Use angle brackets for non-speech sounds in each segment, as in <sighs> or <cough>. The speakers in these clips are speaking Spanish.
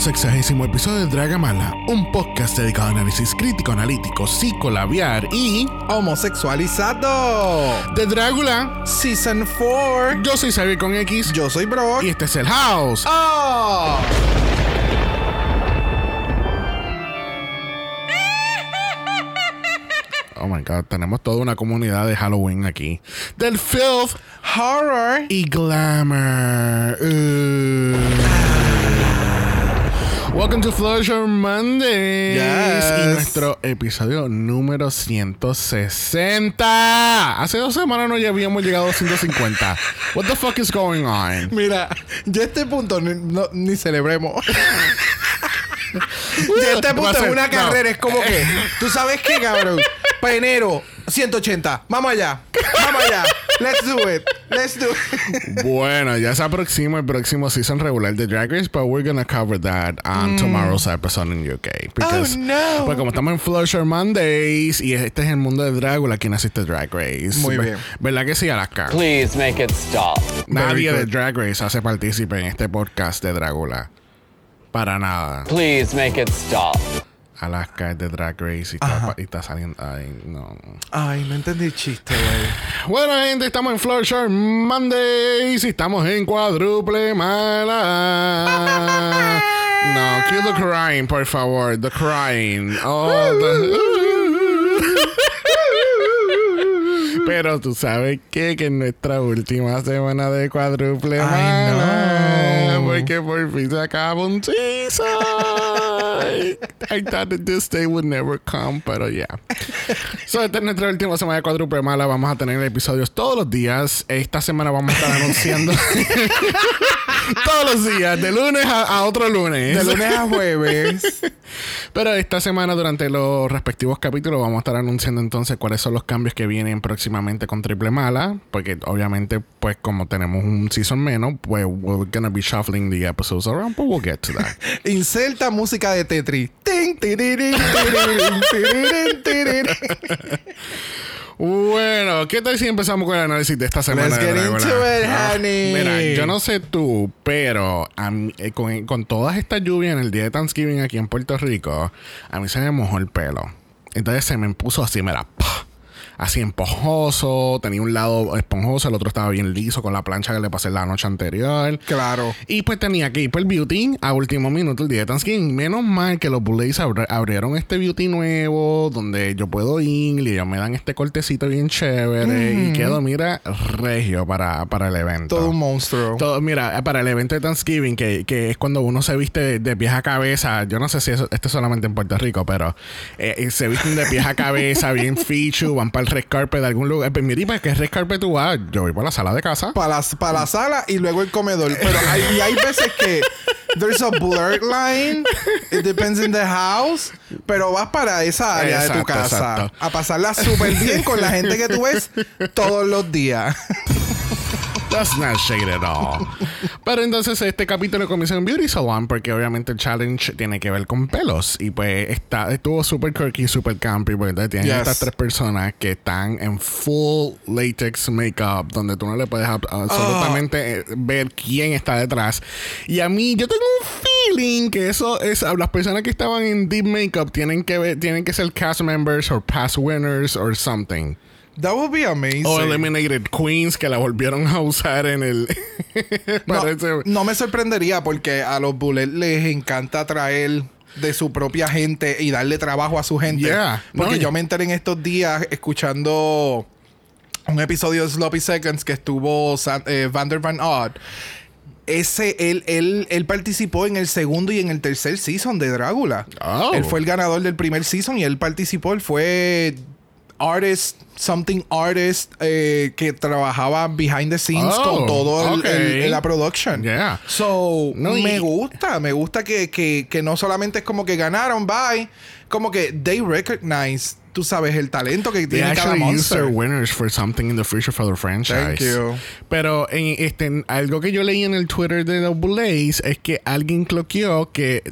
Sexagésimo episodio de Dragamala, un podcast dedicado a análisis crítico, analítico, psicolabiar y Homosexualizado. de Drácula. Season 4. Yo soy Xavier con X Yo soy Brock. y este es el House. ¡Oh! Oh my god, tenemos toda una comunidad de Halloween aquí. Del filth Horror. y glamour. Uh. Welcome to Flusher Mondays. Yes. Y nuestro episodio número 160. Hace dos semanas no ya habíamos llegado a 150. What the fuck is going on? Mira, ya este punto ni, no- ni celebremos. <laughs> ya este punto en una no. carrera es como que, ¿tú sabes qué, cabrón? Para enero, 180. Vamos allá. Vamos allá. Let's do it. Let's do it. Bueno, ya se aproxima el próximo season regular de Drag Race, but we're gonna cover that on tomorrow's episode in UK. Because, Mm. Oh, no. Pues como estamos en Flusher Mondays y este es el mundo de Drácula, quien asiste Drag Race. Muy Ver- bien. ¿Verdad que sí, Alaska? Please make it stop. Nadie de. Drag Race hace partícipe en este podcast de Drácula. Para nada. Please make it stop. Alaska es de Drag Race y está, y está saliendo. Ay, no. Ay, no entendí el chiste, güey. <sighs> Bueno, gente, estamos en Flusher Mondays y estamos en cuádruple mala. <laughs> No, cue the crying, por favor. The crying. Oh, the- <laughs> Pero tú sabes qué? que en nuestra última semana de cuádruple mala. Porque por fin se acaba un season. I thought that this day would never come, pero ya. So, esta es nuestra última semana de cuádruple mala. Vamos a tener episodios todos los días. Esta semana vamos a estar anunciando <laughs> <laughs> todos los días, de lunes a, a otro lunes. De lunes a jueves. <laughs> Pero esta semana, durante los respectivos capítulos, vamos a estar anunciando entonces cuáles son los cambios que vienen próximamente con Triple Mala. Porque obviamente, pues como tenemos un season menos, pues we're gonna be shuffling the episodes around, but we'll get to that. <laughs> Inserta música de Tetris. Bueno, ¿qué tal si empezamos con el análisis de esta semana? Let's get into it, Ah, honey. Mira, yo no sé tú, pero a mí, eh, con, con todas estas lluvias en el día de Thanksgiving aquí en Puerto Rico, a mí se me mojó el pelo. Entonces se me puso así, mira, ¡pah! Así esponjoso, tenía un lado esponjoso, el otro estaba bien liso con la plancha que le pasé la noche anterior. Claro. Y pues tenía que ir por el beauty a último minuto el día de Thanksgiving. Menos mal que los Bullets abri- abrieron este beauty nuevo donde yo puedo ir y ellos me dan este cortecito bien chévere y quedo, mira, regio para, para el evento. Todo un monstruo. Todo- mira, para el evento de Thanksgiving, que, que es cuando uno se viste de, de pies a cabeza, yo no sé si eso, esto es solamente en Puerto Rico, pero eh, eh, se visten de pies a cabeza, <laughs> bien feature, van para el red carpet de algún lugar. Pues mira, ¿y para qué red carpet tú vas? Yo voy para la sala de casa. Para la, para la sala y luego el comedor. Pero hay, y hay veces que there's a blurred line. It depends in the house. Pero vas para esa área de tu casa exacto. a pasarla súper bien con la gente que tú ves todos los días. That's not shade at all. <laughs> Pero entonces este capítulo comienza en Beauty Salon porque obviamente el challenge tiene que ver con pelos. Y pues está, estuvo súper quirky, súper campy porque entonces tienen Yes. estas tres personas que están en full latex makeup donde tú no le puedes ab- absolutamente eh, ver quién está detrás. Y a mí yo tengo un feeling que eso es las personas que estaban en deep makeup tienen que ver, tienen que ser cast members or past winners or something. That would be amazing. O Eliminated Queens que la volvieron a usar en el. <laughs> no, me sorprendería porque a los Bullets les encanta traer de su propia gente y darle trabajo a su gente. Yeah. Porque No, yo me enteré en estos días escuchando un episodio de Sloppy Seconds que estuvo Sa- eh, Vander Van Odd. Ese, él, él, él participó en el segundo y en el tercer season de Drácula. Oh. Él fue el ganador del primer season y él participó. Él fue artist, something artist, eh, que trabajaba behind the scenes Oh, con todo el- ok. el- el- la production. Yeah. So, No, y- me gusta, me gusta que, que, que no solamente es como que ganaron, bye, como que they recognize, tú sabes, el talento que They tiene cada actually use their monster. winners for something in the future for their franchise. Thank you. Pero en, este, en algo que yo leí en el Twitter de Double Ace es que alguien cloqueó que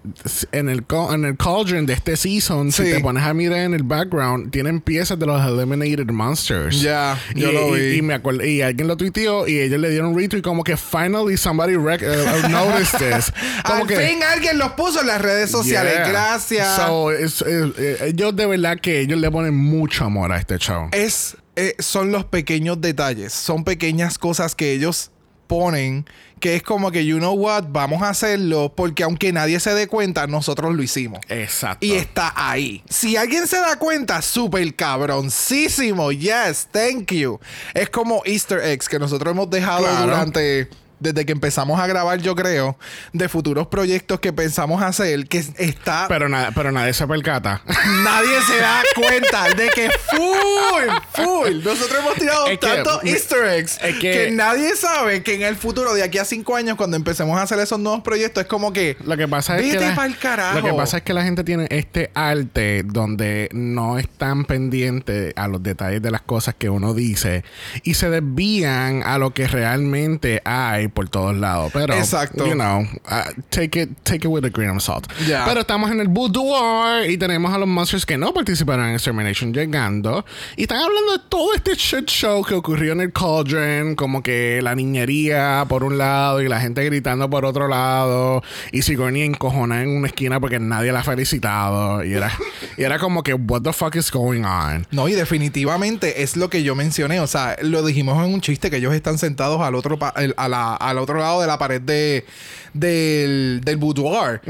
en el, en el cauldron de este season, si Sí. te pones a mirar en el background, tienen piezas de los Eliminated Monsters. Ya, yo y, lo y- vi. Y, me acuerdo, y alguien lo tuiteó y ellos le dieron retweet como que finally somebody rec- uh, noticed this. <laughs> Como Al que, fin alguien los puso en las redes sociales. Yeah. Gracias. So, es- eh, ellos de verdad que ellos le ponen mucho amor a este show. es, eh, son los pequeños detalles. Son pequeñas cosas que ellos ponen que es como que, you know what, vamos a hacerlo porque aunque nadie se dé cuenta, nosotros lo hicimos. Exacto. Y está ahí. Si alguien se da cuenta, súper cabroncísimo. Yes, thank you. Es como Easter eggs que nosotros hemos dejado Claro. durante. Desde que empezamos a grabar, yo creo, de futuros proyectos que pensamos hacer, que está. Pero, nada, pero nadie se percata. <laughs> nadie se da cuenta de que full, full. Nosotros hemos tirado Es que- tantos Easter eggs es que, que- nadie sabe que en el futuro, de aquí a cinco años, cuando empecemos a hacer esos nuevos proyectos, es como que. Lo que pasa es que la, pa'l carajo. lo que pasa es que la gente tiene este arte donde no están pendientes a los detalles de las cosas que uno dice y se desvían a lo que realmente hay por todos lados. Pero Exacto. you know, uh, take it take it with a grain of salt. Pero estamos en el boudoir y tenemos a los monsters que no participaron en Extermination llegando y están hablando de todo este shit show que ocurrió en el Cauldron, como que la niñería por un lado y la gente gritando por otro lado y Sigourney encojonada en una esquina porque nadie la ha felicitado y era y era como que what the fuck is going on. No, y definitivamente es lo que yo mencioné. O sea, lo dijimos en un chiste que ellos están sentados al otro, pa- el- a la- al otro lado de la pared de, del, del boudoir.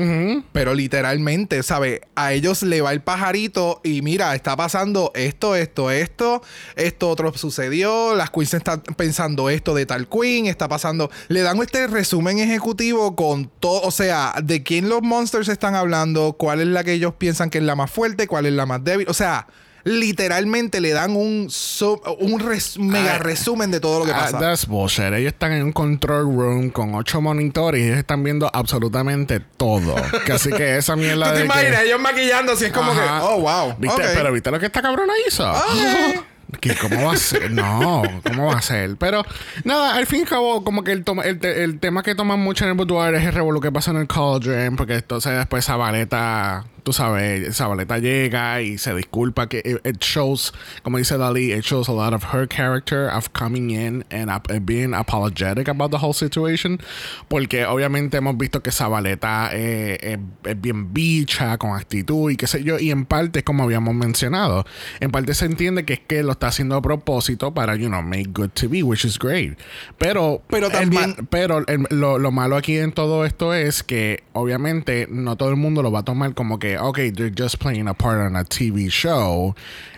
Pero literalmente, ¿sabes? A ellos le va el pajarito y mira, está pasando esto, esto, esto, esto otro sucedió. Las queens están pensando esto de tal queen, está pasando. Le dan este resumen ejecutivo con todo, o sea, de quién los monsters están hablando, cuál es la que ellos piensan que es la más fuerte, cuál es la más débil. O sea, literalmente le dan un, sub- un res- mega Ah, resumen de todo lo que Ah, pasa. that's bullshit. Ellos están en un control room con ocho monitores y ellos están viendo absolutamente todo. que así que esa mierda <laughs> ¿Tú te de que- imaginas? Ellos maquillando así es como Ajá. que, oh, wow. ¿Viste? Pero ¿viste lo que esta cabrona hizo? <laughs> ¿Qué, ¿Cómo va a ser? No, ¿cómo va a ser? Pero nada, al fin y al cabo, como que el, toma- el, te- el tema que toman mucho en el boudoir es el revuelo que pasa en el Cauldron, porque entonces después Zabaleta, tú sabes, Zabaleta llega y se disculpa que it, it shows, como dice Dali, it shows a lot of her character of coming in and and being apologetic about the whole situation, porque obviamente hemos visto que Zabaleta eh, es, es bien bicha, con actitud y qué sé yo, y en parte, como habíamos mencionado, en parte se entiende que es que lo está haciendo a propósito para, you know, make good TV, which is great. Pero, Pero también- pero el- lo, lo malo aquí en todo esto es que obviamente no todo el mundo lo va a tomar como que, ok, they're just playing a part on a TV show.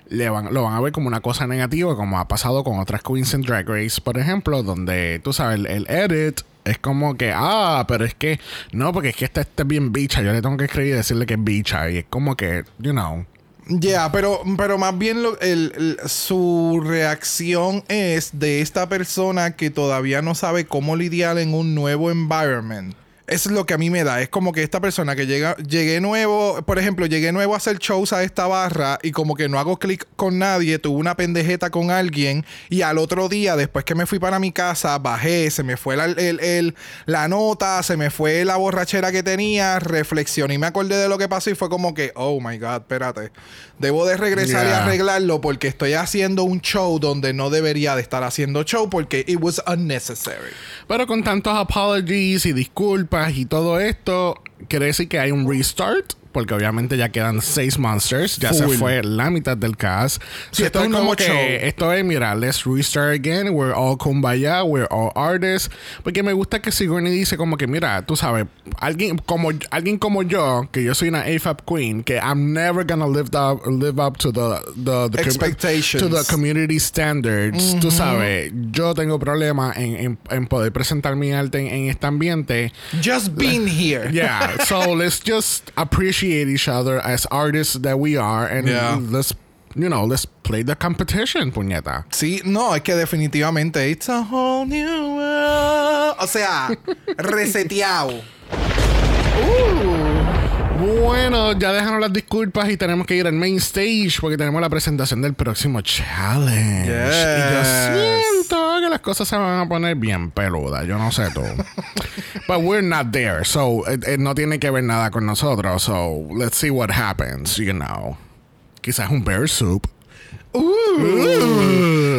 Le lo van a ver como una cosa negativa, como ha pasado con otras queens en Drag Race, por ejemplo, donde tú sabes, el, edit es como que, ah, pero es que, no, porque es que esta, esta es bien bicha, yo le tengo que escribir y decirle que es bicha, y es como que, you know. Ya, pero, pero más bien lo- el- su reacción es de esta persona que todavía no sabe cómo lidiar en un nuevo environment. Eso es lo que a mí me da. Es como que esta persona que llega, llegué nuevo, por ejemplo, llegué nuevo a hacer shows a esta barra y como que no hago clic con nadie, tuve una pendejeta con alguien y al otro día, después que me fui para mi casa, bajé, se me fue la, el- el- la nota, se me fue la borrachera que tenía, reflexioné y me acordé de lo que pasó y fue como que, oh my god, espérate, debo de regresar y arreglarlo porque estoy haciendo un show donde no debería de estar haciendo show porque it was unnecessary. Pero con tantos apologies y disculpas y todo esto, quiere decir que hay un restart. Porque obviamente ya quedan seis monsters, ya se Full. fue la mitad del cast. Sí, So, esto es como que show. esto es, mira, let's restart again, we're all kumbaya, we're all artists, porque me gusta que Sigourney dice como que, mira, tú sabes, alguien como alguien como yo, que yo soy una AFAB queen, que I'm never gonna live up, live up to the, the, the Expectations. to the community standards, tú sabes, yo tengo problemas en, en, en poder presentar mi arte en, en este ambiente. Just being here. Yeah, so let's just appreciate each other as artists that we are and Yeah. let's, you know, let's play the competition, puñeta. Sí, no, es que definitivamente it's a whole new world. O sea, <laughs> reseteado. Bueno, ya dejaron las disculpas y tenemos que ir al main stage porque tenemos la presentación del próximo challenge. Y siento que las cosas se van a poner bien peludas. Yo no sé tú. <laughs> But we're not there, so it- it no tiene que ver nada con nosotros. So let's see what happens, you know. Quizás un bear soup.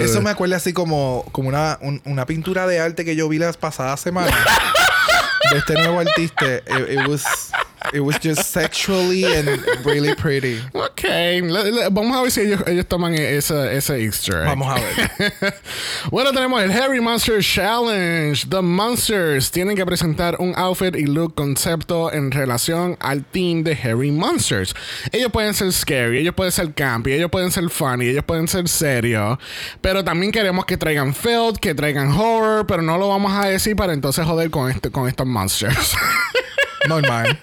Eso me acuerda así como, como una, un- una pintura de arte que yo vi las pasadas semanas. <laughs> de este nuevo artista. It, it was, it was just sexually and really pretty. Ok, le- le- vamos a ver si ellos, ellos toman ese, ese Easter egg. Vamos a ver. <laughs> bueno, tenemos el Harry Monster Challenge. The Monsters tienen que presentar un outfit y look concepto en relación al team de Harry Monsters. Ellos pueden ser scary, ellos pueden ser campy, ellos pueden ser funny, ellos pueden ser serios. Pero también queremos que traigan filth, que traigan horror, pero no lo vamos a decir para entonces joder con, este, con estos monsters. <laughs> Normal.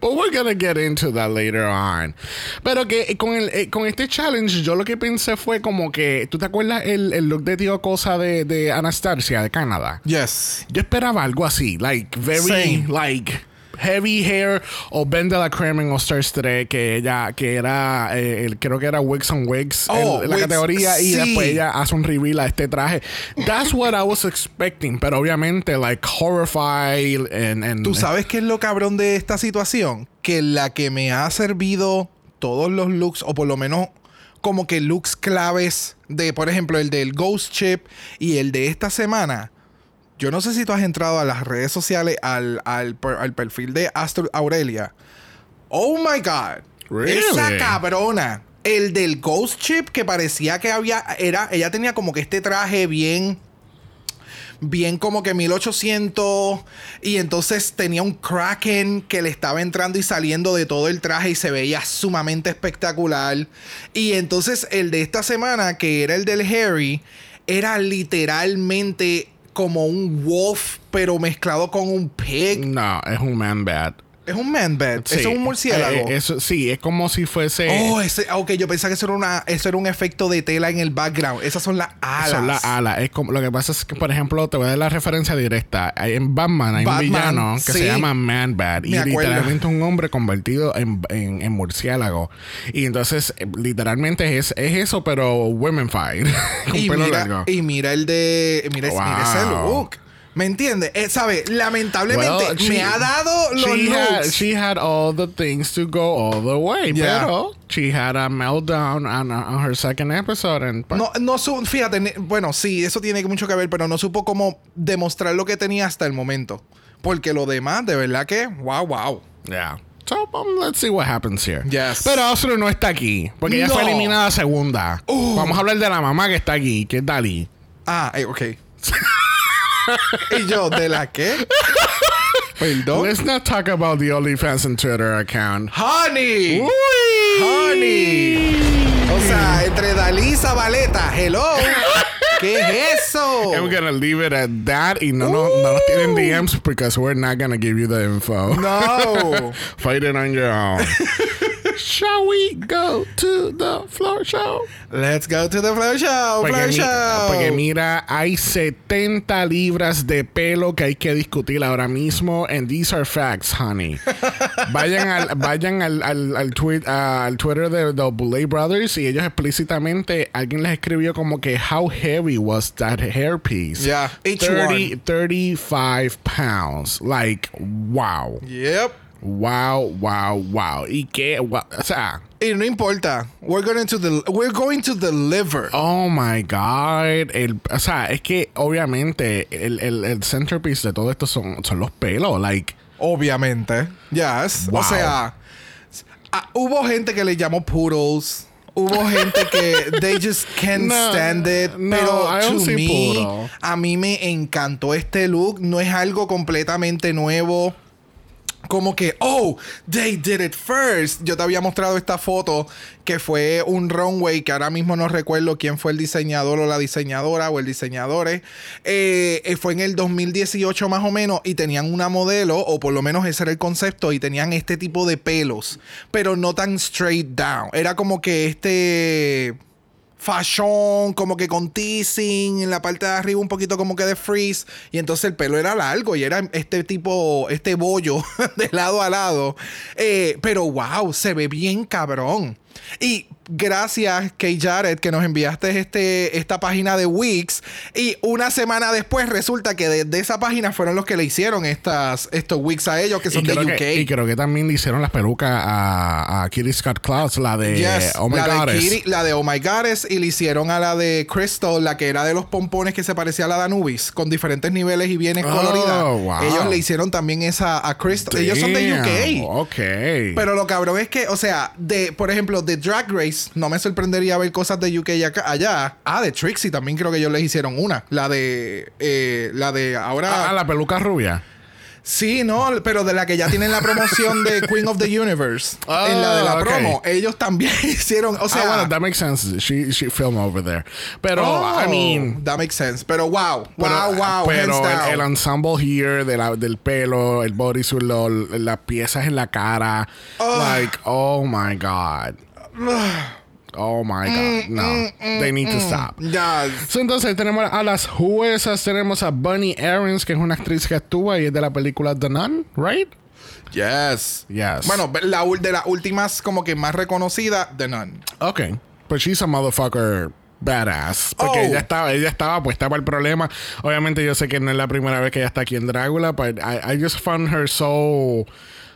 But we're gonna get into that later on. Pero que eh, con, el, eh, con este challenge, yo lo que pensé fue como que. ¿Tú te acuerdas el, el look de tío cosa de, de Anastasia de Canadá? Yes. Yo esperaba algo así, like very, Same. like heavy hair o Ben de la Creme en All Stars 3 que ella que era eh, el- creo que era Wigs on Wigs en- Oh, en, la Wigs, categoría y después ella hace un reveal a este traje that's what I was expecting pero obviamente like horrified and, and ¿Tú sabes qué es lo cabrón de esta situación? Que la que me ha servido todos los looks, o por lo menos como que looks claves de, por ejemplo, el del Ghost Chip y el de esta semana. Yo no sé si tú has entrado a las redes sociales, al, al, per- al perfil de Astro Aurelia. Oh my God. Really? Esa cabrona. El del Ghost Chip que parecía que había. Era, ella tenía como que este traje bien bien como que 1800 y entonces tenía un kraken que le estaba entrando y saliendo de todo el traje y se veía sumamente espectacular y entonces el de esta semana que era el del Harry era literalmente como un wolf pero mezclado con un pig. No es un man bat es un man bed Sí. eso es un murciélago Eh, eh, eso, sí, es como si fuese. Oh, ese, ah, ok, yo pensaba que eso era, una, eso era un efecto de tela en el background. Esas son las alas. Son las alas. Es como, lo que pasa es que, por ejemplo, te voy a dar la referencia directa. En Batman hay Batman, un villano que sí. se llama Man Bat. Y acuerdo. literalmente un hombre convertido en, en, en murciélago. Y entonces, eh, literalmente es, es eso, pero womenfied. <laughs> con y mira, y mira el de. Mira, ese- mira ese Wow. look. ¿Me entiendes? Eh, ¿Sabe? Lamentablemente Well, she- me ha dado los she had, she had all the things to go all the way. Yeah. Pero she had a meltdown on, on her second episode. And, no, no su- fíjate, bueno, sí, eso tiene mucho que ver, pero no supo cómo demostrar lo que tenía hasta el momento. Porque lo demás, de verdad que, wow, wow. Yeah. So, um, let's see what happens here. Yes. Pero Oslo no está aquí, porque ella No. fue eliminada segunda. Vamos a hablar de la mamá que está aquí, que es Dali. Ah, eh, ok. <laughs> <laughs> y yo, ¿de la qué? Perdón. Let's not talk about the OnlyFans and Twitter account. Honey. Uy. Honey. O sea, entre Dalí y Zabaleta. Hello. <laughs> ¿Qué es eso? We're gonna leave it at that. Y no, no, no nos tienen DMs because we're not gonna give you the info. No. <laughs> Fight it on your own. Shall we go to the floor show? Let's go to the floor show. Porque, Floor mi- show. porque mira, hay 70 libras de pelo que hay que discutir ahora mismo. And these are facts, honey. <laughs> vayan al, vayan al, al, al, tweet, ah, al Twitter de los Boulay Brothers y ellos explícitamente, alguien les escribió como que how heavy was that hairpiece. Yeah, each 30, one. 35 pounds. Like, wow. Yep. Wow, wow, wow. Y que, wa- o sea, Y no importa. We're going to the we're going to deliver. Oh my God. El, o sea, es que obviamente el, el, el centerpiece de todo esto son, son los pelos. Like, Obviamente. Yes. Wow. O sea, Ah, hubo gente que le llamó poodles. Hubo gente que <laughs> they just can't No, stand it. no, pero to me, a mí me encantó este look. No es algo completamente nuevo. Como que, oh, they did it first. Yo te había mostrado esta foto que fue un runway que ahora mismo no recuerdo quién fue el diseñador o la diseñadora o el diseñador. eh. Eh, fue en el 2018 más o menos y tenían una modelo, o por lo menos ese era el concepto, y tenían este tipo de pelos, pero no tan straight down. Era como que este fashion, como que con teasing, en la parte de arriba un poquito como que de freeze, y entonces el pelo era largo y era este tipo, este bollo <laughs> de lado a lado. Eh, pero wow, se ve bien cabrón. Y gracias, Kay Jared, que nos enviaste este, esta página de Wix. Y una semana después resulta que de, de esa página fueron los que le hicieron estas, estos Wix a ellos, que son de UK. que, y creo que también le hicieron las pelucas a, a Kitty Scott Clouds, la de Yes, Oh My la, Goddess. de Kitty- la de Oh My Goddess y le hicieron a la de Crystal, la que era de los pompones que se parecía a la de Anubis, con diferentes niveles y bienes Oh, coloridas. wow. Ellos le hicieron también esa a Crystal. Ellos son de UK. Ok. Pero lo cabrón es que, o sea, de, por ejemplo, de Drag Race, no me sorprendería ver cosas de UK acá, allá. Ah, de Trixie también creo que ellos les hicieron una. La de, eh, la de ahora. Ah, la peluca rubia. Sí, no, pero de la que ya tienen la promoción de <laughs> Queen of the Universe. Ah, en la de la ok. promo. Ellos también <laughs> hicieron, o sea. ah, bueno, that makes sense. She, she filmed over there. Pero, Oh, I mean... that makes sense. Pero wow, Pero, wow, wow, pero el, el ensemble here de la, del pelo, el bodysuit, las piezas en la cara. Like, oh my God. <sighs> Oh my God. No. They need to stop. Ya, So, entonces tenemos a las juezas, tenemos a Bunny Aarons, que es una actriz que actúa y es de la película The Nun, right? yes. Yes. Bueno, la, ul- de las últimas como que más reconocida, The Nun. Ok. But she's a motherfucker badass. Porque Oh. ella estaba, ella estaba puesta para el problema. Obviamente yo sé que no es la primera vez que ella está aquí en Drácula, but I, I just found her so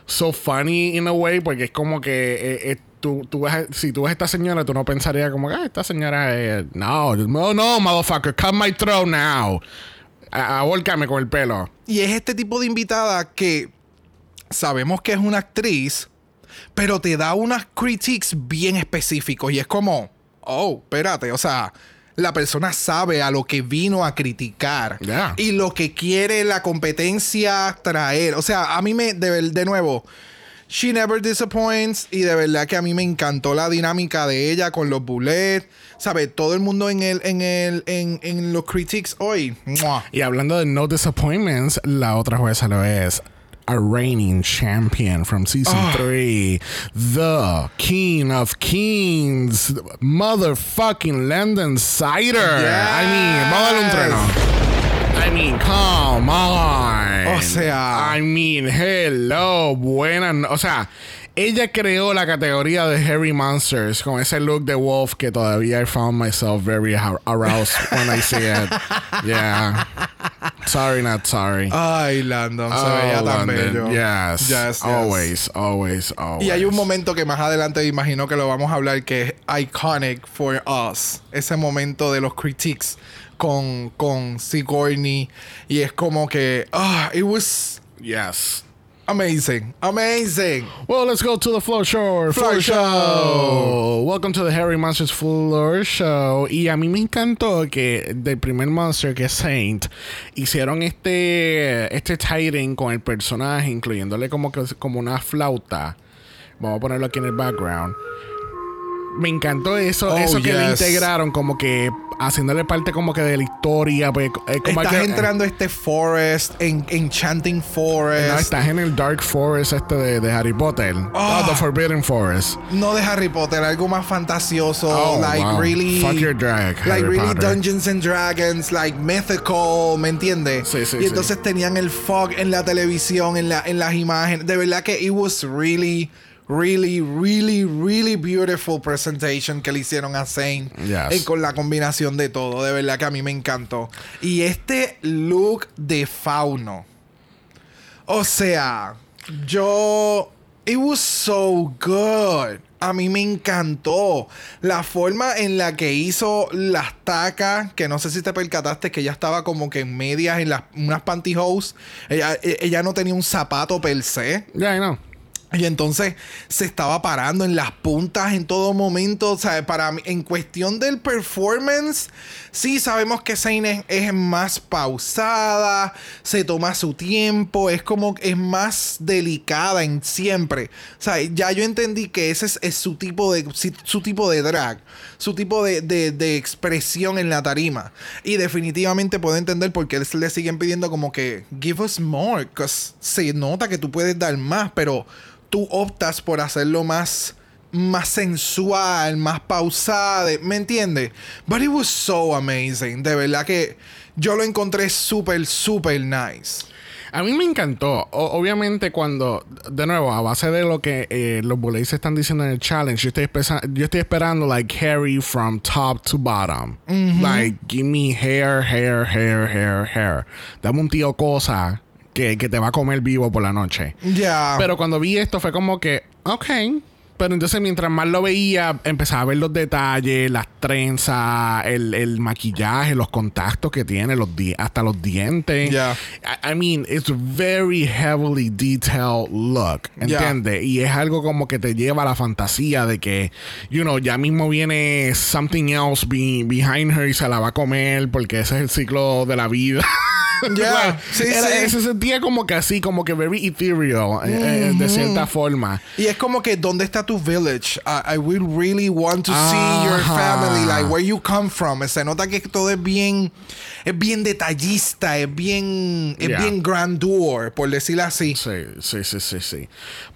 so funny in a way, porque es como que eh, eh, tú, tú ves si tú ves a esta señora, tú no pensarías como que ah, esta señora es no, no, no, motherfucker, cut my throat now. A- Ahórcame con el pelo. Y es este tipo de invitada que sabemos que es una actriz, pero te da unas critiques bien específicos. Y es como, oh, espérate, o sea, la persona sabe a lo que vino a criticar Yeah. y lo que quiere la competencia traer. O sea, a mí me, de nuevo, She never disappoints y de verdad que a mí me encantó la dinámica de ella con los bullets. ¿Sabes? Todo el mundo en el en el en, en los critiques hoy. ¡mua! Y hablando de no disappointments, la otra jueza lo es. A reigning champion from season Ah. 3, the king of kings, motherfucking London Cider. I mean, vamos a darle un trueno. I mean, come on. O sea. I mean, hello, buena. no- O sea, ella creó la categoría de Hairy Monsters con ese look de Wolf que todavía I found myself very ar- aroused when I see it. <laughs> Yeah. Sorry, not sorry. Ay, Landon, se Oh, veía tan London. bello. Yes. Yes, yes. Always, always, always. Y hay un momento que más adelante imagino que lo vamos a hablar que es iconic for us. Ese momento de los critiques con, con Sigourney. Y es como que, ah, it was Yes. amazing. Amazing. Well, let's go to the floor show. Floor show. Welcome to the Harry Monsters Floor Show. Y a mí me encantó que del primer monster que es Saint hicieron este este tighting con el personaje, incluyéndole como que como una flauta. Vamos a ponerlo aquí en el background. Me encantó eso, Oh, eso que le integraron, como que haciéndole parte como que de la historia. Pues, eh, como Estás que- entrando a este forest, en Enchanting Forest. No, estás en el Dark Forest este de, de Harry Potter. Ah. Oh, the Forbidden Forest. No de Harry Potter, algo más fantasioso, Oh, like wow. really, Fuck your drag, like Harry really Potter. Dungeons and Dragons, like mythical, ¿me entiendes? Sí, sí, y sí. entonces tenían el fog en la televisión, en la, en las imágenes. De verdad que it was really, really, really, really beautiful presentation que le hicieron a Zane Yes. Eh, con la combinación de todo. De verdad que a mí me encantó. Y este look de fauno. O sea, yo. It was so good. A mí me encantó la forma en la que hizo las tacas, que no sé si te percataste que ella estaba como que en medias, en las, unas pantyhose. Ella, e- ella no tenía un zapato per se. Yeah, I know. Y entonces se estaba parando en las puntas en todo momento. O sea, para en cuestión del performance, sí sabemos que Zayn es, más pausada, se toma su tiempo, es como, es más delicada en siempre. O sea, ya yo entendí que ese es, su tipo de, su tipo de drag, su tipo de, de- de expresión en la tarima. Y definitivamente puedo entender por qué le siguen pidiendo como que, give us more, se nota que tú puedes dar más, pero tú optas por hacerlo más más sensual, más pausada, ¿me entiendes? But it was so amazing, de verdad que yo lo encontré súper, súper nice. A mí me encantó. O- obviamente, cuando, de nuevo, a base de lo que eh, los Bullets están diciendo en el challenge, yo estoy, espesa- yo estoy esperando, like, Harry from top to bottom. Like, give me hair, hair, hair, hair, hair. Dame un tío cosa que, que te va a comer vivo por la noche. Ya. Pero cuando vi esto fue como que, ok. Pero entonces mientras más lo veía, empezaba a ver los detalles, las trenzas, el, el maquillaje, los contactos que tiene, los di- hasta los dientes. Yeah. I, I mean, it's a very heavily detailed look, Yeah. ¿entiendes? Y es algo como que te lleva a la fantasía de que, you know, ya mismo viene something else be- behind her y se la va a comer porque ese es el ciclo de la vida. Ya, <laughs> sí, Era- sí. Se sentía como que así, como que very ethereal, eh, de cierta forma. Y es como que, ¿dónde está tu village? I, I will really want to see your family, like where you come from. Se nota que todo es bien, es bien detallista, es bien, es Yeah. bien grandeur, por decirlo así. Sí, sí, sí, sí, sí.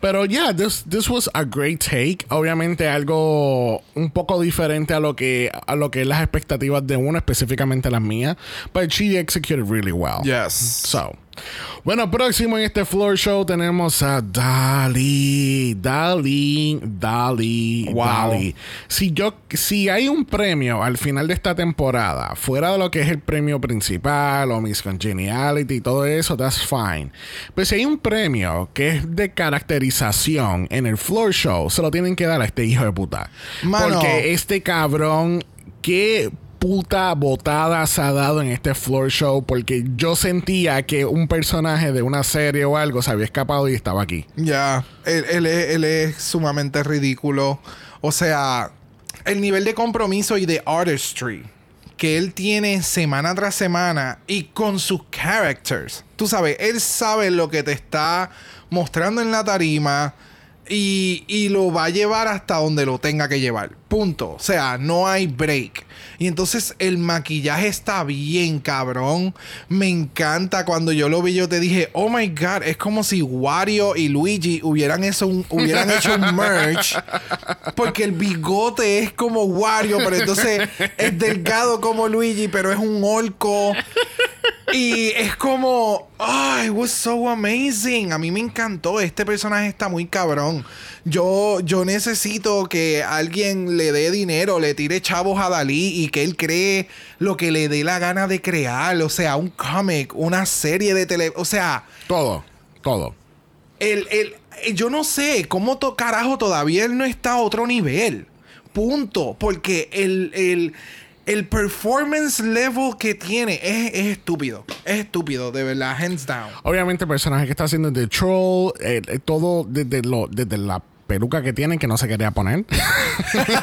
Pero yeah, this, this was a great take. Obviamente algo un poco diferente a lo que a lo que es las expectativas de uno, específicamente las mías. But she executed really well. Yes. So, bueno, próximo en este floor show tenemos a Dali, Dali, Dali, Wow. Dali. Si yo, si hay un premio al final de esta temporada, fuera de lo que es el premio principal o Miss Congeniality y todo eso, that's fine. Pero si hay un premio que es de caracterización en el floor show, se lo tienen que dar a este hijo de puta. Mano. Porque este cabrón, qué puta botada se ha dado en este floor show porque yo sentía que un personaje de una serie o algo se había escapado y estaba aquí. Ya, él, es, él es sumamente ridículo. O sea, el nivel de compromiso y de artistry que él tiene semana tras semana y con sus characters. Tú sabes, él sabe lo que te está mostrando en la tarima y, y lo va a llevar hasta donde lo tenga que llevar. Punto. O sea, no hay break. Y entonces el maquillaje está bien, cabrón. Me encanta. Cuando yo lo vi, yo te dije, oh my god, es como si Wario y Luigi hubieran, eso, hubieran hecho un merge. Porque el bigote es como Wario, pero entonces es delgado como Luigi, pero es un orco. Y es como, ay, it was so amazing. A mí me encantó. Este personaje está muy cabrón. Yo, yo necesito que alguien le dé dinero, le tire chavos a Dalí y que él cree lo que le dé la gana de crear. O sea, un cómic, una serie de tele. O sea, Todo, todo. el, el- yo no sé cómo to- carajo todavía él no está a otro nivel. Punto. Porque el, el, el performance level que tiene es, es estúpido. Es estúpido, de verdad, hands down. Obviamente el personaje que está haciendo The Troll, eh, eh, todo desde, lo, desde la peluca que tiene que no se quería poner. <laughs> desde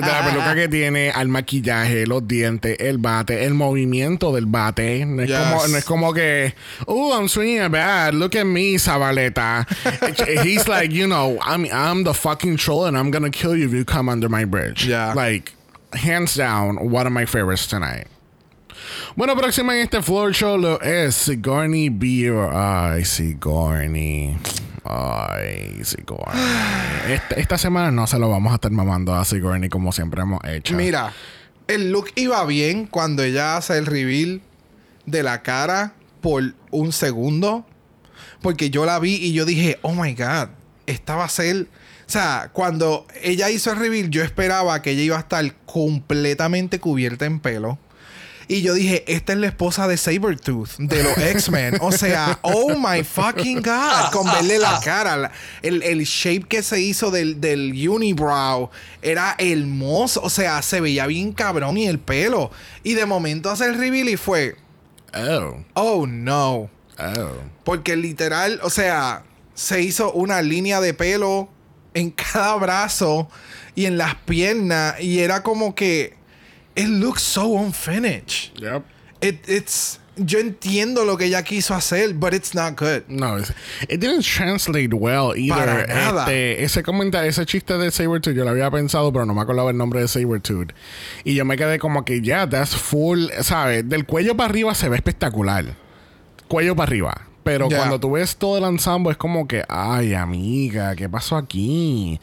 la peluca que tiene, al maquillaje, los dientes, el bate, el movimiento del bate. No es, Yes. como, no es como que, oh, I'm swinging a bat, look at me, Zabaleta. He's like, you know, I'm, I'm the fucking troll and I'm gonna kill you if you come under my bridge. Yeah. Like, hands down, one of my favorites tonight. Bueno, próxima en este floor show lo es Sigourney Beer. Ay, Sigourney. Ay, Sigourney. <sighs> Esta, esta semana no se lo vamos a estar mamando a Sigourney como siempre hemos hecho. Mira, el look iba bien cuando ella hace el reveal de la cara por un segundo. Porque yo la vi y yo dije, oh my god, esta va a ser. O sea, cuando ella hizo el reveal, yo esperaba que ella iba a estar completamente cubierta en pelo. Y yo dije, esta es la esposa de Sabretooth, de los <laughs> X-Men. O sea, oh my fucking God. Con verle la cara. la- el, el shape que se hizo del, del unibrow era hermoso. O sea, se veía bien cabrón y el pelo. Y de momento hace el reveal y fue, Oh, oh no. oh. Porque literal, o sea, se hizo una línea de pelo en cada brazo y en las piernas y era como que it looks so unfinished. Yep. It, it's yo entiendo lo que ella quiso hacer, but it's not good. No, it didn't translate well either. Para nada. Este, ese comentario, ese chiste de Sabertooth, yo lo había pensado, pero no me acordaba el nombre de Sabertooth. Y yo me quedé como que, ya, that's full, ¿sabes? Del cuello para arriba se ve espectacular. Cuello para arriba. Pero cuando tú ves todo el ensemble es como que, ay, amiga, ¿qué pasó aquí?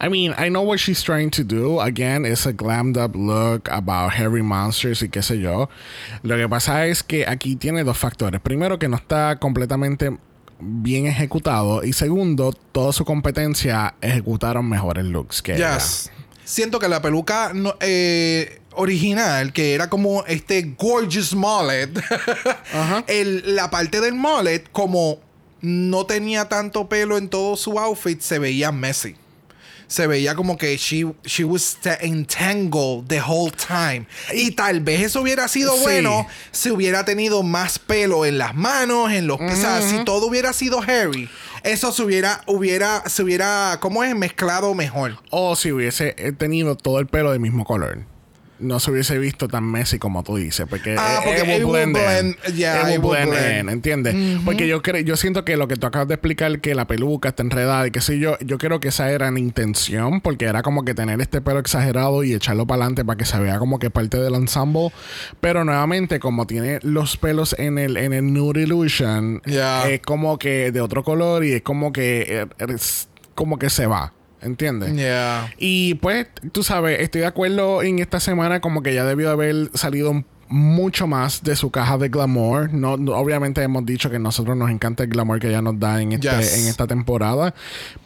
I mean, I know what she's trying to do. Again, it's a glammed up look about hairy monsters y qué sé yo. Lo que pasa es que aquí tiene dos factores. Primero, que no está completamente bien ejecutado. Y segundo, toda su competencia ejecutaron mejores looks que ella. Yes. Siento que la peluca no- eh, original, que era como este gorgeous mullet, <laughs> el- la parte del mullet, como no tenía tanto pelo en todo su outfit, se veía messy. Se veía como que she, she was ta- entangled the whole time. Y tal vez eso hubiera sido Sí. bueno si hubiera tenido más pelo en las manos, en los pies. O sea, si todo hubiera sido hairy, eso se hubiera, hubiera, se hubiera, ¿cómo es? Mezclado mejor. O si hubiese eh, tenido todo el pelo del mismo color. No se hubiese visto tan messy como tú dices. Porque, Ah, porque it will it will blend in. blend- yeah, It will it will blend blend. in, ¿entiendes? Porque yo creo, yo siento que lo que tú acabas de explicar, que la peluca está enredada y qué sé yo, yo creo que esa era la intención, porque era como que tener este pelo exagerado y echarlo para adelante para que se vea como que parte del ensemble. Pero nuevamente, como tiene los pelos en el, en el Nude Illusion, Yeah. es como que de otro color y es como que eh, es como que se va. ¿Entiendes? Yeah. Y pues, tú sabes, estoy de acuerdo en esta semana como que ya debió haber salido un- mucho más de su caja de glamour. No, no- obviamente hemos dicho que nosotros nos encanta el glamour que ella nos da en, este, Yes. en esta temporada.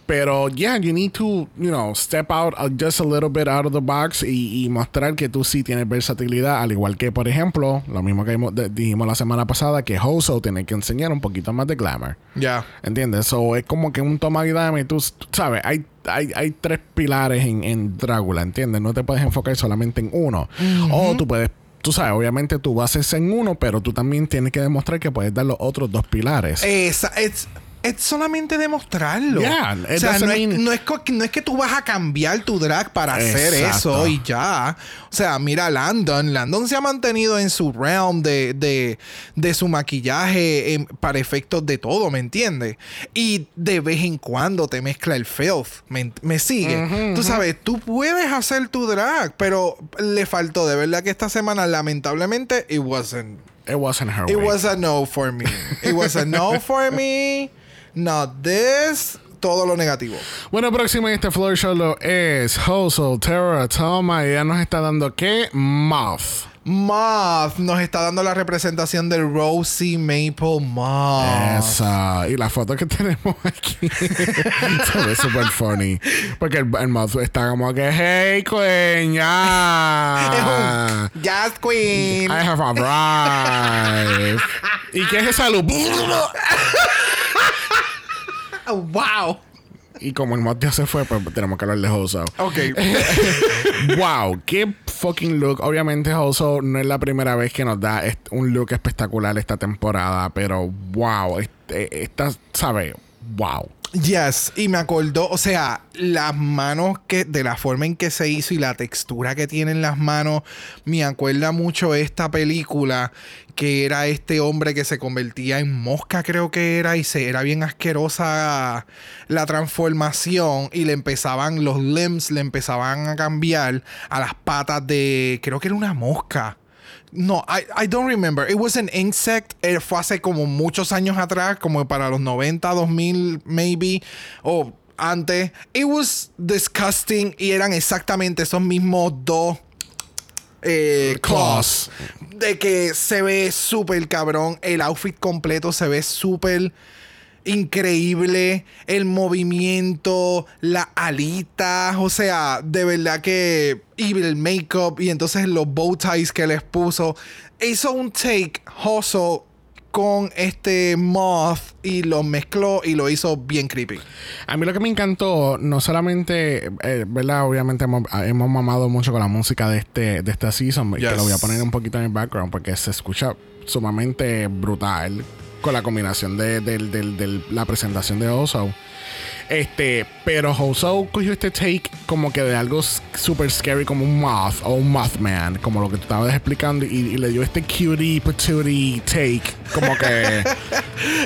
Pero, yeah, you need to, you know, step out uh, just a little bit out of the box y, y mostrar que tú sí tienes versatilidad. Al igual que, por ejemplo, lo mismo que dijimos la semana pasada, que Hoso tiene que enseñar un poquito más de glamour. Yeah. ¿Entiendes? So, es como que un toma y dame. Tú, tú sabes, hay, hay, hay tres pilares en, en Drácula, ¿entiendes? No te puedes enfocar solamente en uno. O tú puedes, tú sabes, obviamente tú bases en uno, pero tú también tienes que demostrar que puedes dar los otros dos pilares. Esa, es, es solamente demostrarlo. Yeah, o sea, no doesn't es, mean- no, es no es que tú vas a cambiar tu drag para hacer Exacto. eso y ya. O sea, mira Landon. Landon se ha mantenido en su realm de, de, de su maquillaje em, para efectos de todo, ¿me entiendes? Y de vez en cuando te mezcla el filth. ¿Me, me sigue? Tú sabes, tú puedes hacer tu drag, pero le faltó. De verdad que esta semana, lamentablemente, it wasn't It wasn't her It way. was a no for me. It was a no for me. Not this. Todo lo negativo. Bueno, próximo en este Floor Show lo es Hustle, Terra, Toma. Y ella nos está dando ¿qué? Moth. Moth nos está dando la representación del Rosie Maple Moth. Esa. Y la foto que <laughs> tenemos aquí <laughs> se ve súper funny. Porque el, el moth está como que, hey, queen, ya. <laughs> Es un Jazz Queen. I have arrived. ¿Y qué es esa luz? Wow. y como el ya se fue, pues tenemos que hablar de Hoso. Ok. <laughs> wow, qué fucking look. Obviamente, Hoso no es la primera vez que nos da un look espectacular esta temporada, pero wow, este, esta, ¿sabes? Wow. Yes, y me acordó, o sea, las manos que, de la forma en que se hizo y la textura que tienen las manos, me acuerda mucho esta película que era este hombre que se convertía en mosca, creo que era, y se era bien asquerosa la transformación, y le empezaban, los limbs le empezaban a cambiar a las patas de, creo que era una mosca. No, I, I don't remember. It was an insect. Eh, fue hace como muchos años atrás, como para los 90, 2000, maybe. O antes. It was disgusting. Y eran exactamente esos mismos dos eh, claws. De que se ve súper cabrón. El outfit completo se ve súper increíble. El movimiento, las alitas. O sea, de verdad que. Y el make-up. Y entonces los bow ties que les puso. Hizo un take Hoso con este moth y lo mezcló y lo hizo bien creepy. A mí lo que me encantó, no solamente, eh, ¿verdad? Obviamente hemos, hemos mamado mucho con la música de este de esta season, que Yes. lo voy a poner un poquito en el background porque se escucha sumamente brutal. Con la combinación de, del- del- del- la presentación de Oso. Este, pero Hoso cogió este take como que de algo super scary como un moth o un mothman, como lo que tú estabas explicando, y, y le dio este cutie patootie take, como que <laughs>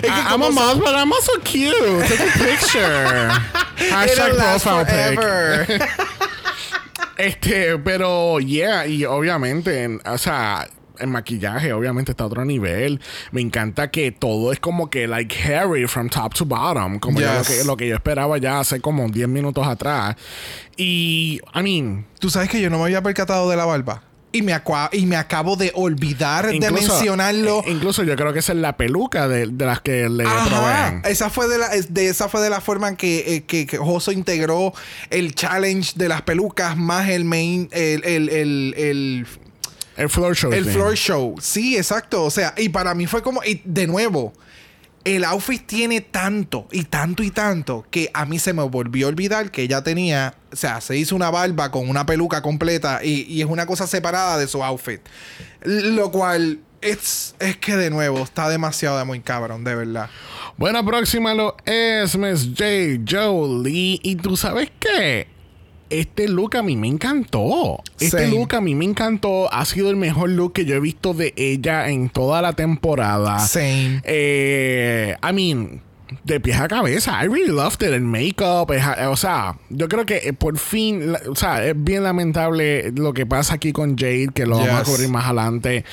"I- I'm a moth, but I'm also cute. Take a picture. <laughs> Hashtag profile pic. <laughs> Este, pero yeah, y obviamente, en- o sea, el maquillaje obviamente está a otro nivel. Me encanta que todo es como que like Harry from top to bottom, como yo lo, que, lo que yo esperaba ya hace como 10 minutos atrás. Y, I mean, Tú sabes que yo no me había percatado de la barba. Y me, y me acabo de olvidar de mencionarlo. eh, incluso yo creo que esa es la peluca de, de las que le Ajá. Esa fue de la, de esa fue de la forma en que, eh, que, que Hoso integró el challenge de las pelucas más el main, el, el, el, el, El floor show. el floor show. Sí, exacto. O sea, y para mí fue como, y de nuevo, el outfit tiene tanto y tanto y tanto que a mí se me volvió a olvidar que ella tenía, o sea, se hizo una barba con una peluca completa y, y es una cosa separada de su outfit. Lo cual es, es que de nuevo está demasiado de muy cabrón, de verdad. Bueno, próxima lo es Miss J. Jolie. Y tú sabes qué? Este look a mí me encantó. Este Same. look a mí me encantó. Ha sido el mejor look que yo he visto de ella en toda la temporada. Same. Eh, I mean, de pies a cabeza. I really loved it. El makeup. es- o sea, yo creo que eh, por fin, o sea, es bien lamentable lo que pasa aquí con Jade, que lo vamos a Yes. cubrir más adelante.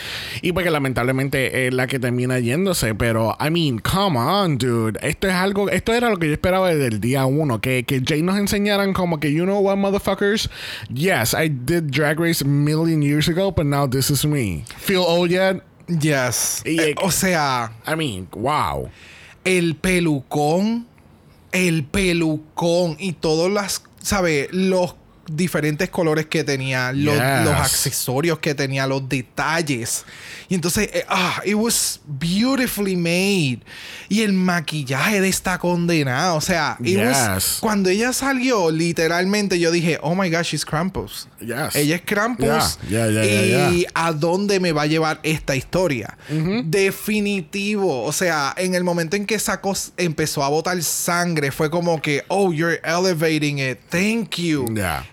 Y porque lamentablemente es la que termina yéndose. Pero, I mean, come on, dude. Esto es algo, esto era lo que yo esperaba desde el día uno. Que, que Jade nos enseñaran como que, you know what, motherfuckers? Yes, I did Drag Race a million years ago, but now this is me. Feel old yet? Yes. Y- Eh, o sea, I mean, wow. El pelucón, el pelucón y todos las, ¿sabes? Los diferentes colores que tenía, los, Yes. los accesorios que tenía, los detalles. Y entonces, eh, ah, it was beautifully made. Y el maquillaje de esta condenada, o sea, it was- Yes. cuando ella salió, literalmente yo dije, oh my gosh, she's Krampus. Yes. Ella es Krampus. Yeah, yeah, y a dónde me va a llevar esta historia. Definitivo. O sea, en el momento en que sacó, empezó a botar sangre, fue como que, oh, you're elevating it. Thank you. Yeah.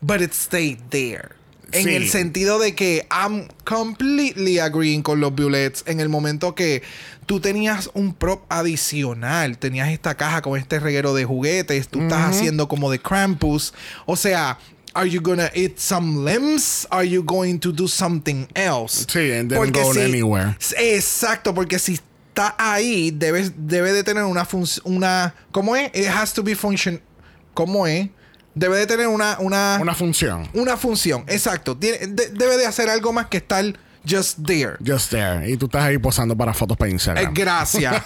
But it stayed there. En Sí. el sentido de que I'm completely agreeing con los Bullets en el momento que tú tenías un prop adicional, tenías esta caja con este reguero de juguetes, tú estás haciendo como de Krampus, o sea, are you gonna eat some limbs? Are you going to do something else? Sí, and then go anywhere. Exacto, porque si está ahí, debe, debe de tener una función, una, ¿cómo es? It has to be function, ¿cómo es? Debe de tener una, una, Una función. una función, exacto. Tiene- de- debe de hacer algo más que estar just there. Just there. Y tú estás ahí posando para fotos para Eh, Instagram. gracias.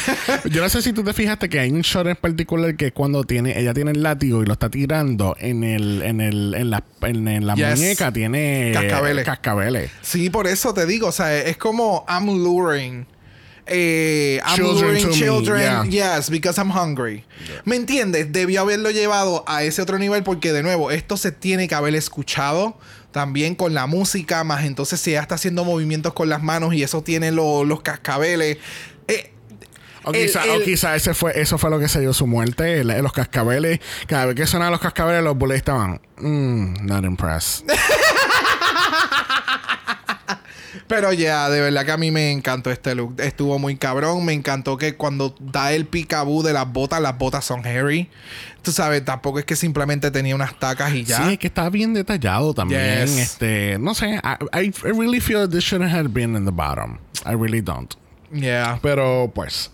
<laughs> Yo no sé si tú te fijaste que hay un shot en particular que cuando tiene, ella tiene el látigo y lo está tirando en el, en el, en la, en, en la Yes. muñeca tiene Cascabeles. cascabeles. sí, por eso te digo, o sea, es como I'm luring. Eh, I'm Children luring children, yeah. yes, because I'm hungry. ¿Me entiendes? Debió haberlo llevado a ese otro nivel porque, de nuevo, esto se tiene que haber escuchado también con la música, más entonces si ella está haciendo movimientos con las manos y eso tiene lo- los cascabeles. Eh, O El- quizá, el- o quizá ese fue, eso fue lo que selló su muerte. el- los cascabeles. Cada vez que sonaban los cascabeles, los bullets estaban. "Mm, not impressed. <laughs> Pero ya, de verdad que a mí me encantó este look. Estuvo muy cabrón. Me encantó que cuando da el picaboo de las botas, las botas son hairy. Tú sabes, tampoco es que simplemente tenía unas tacas y ya. Sí, es que está bien detallado también. Yes. Este, no sé, I, I- really feel this shouldn't have been in the bottom. I really don't. Yeah. Pero pues.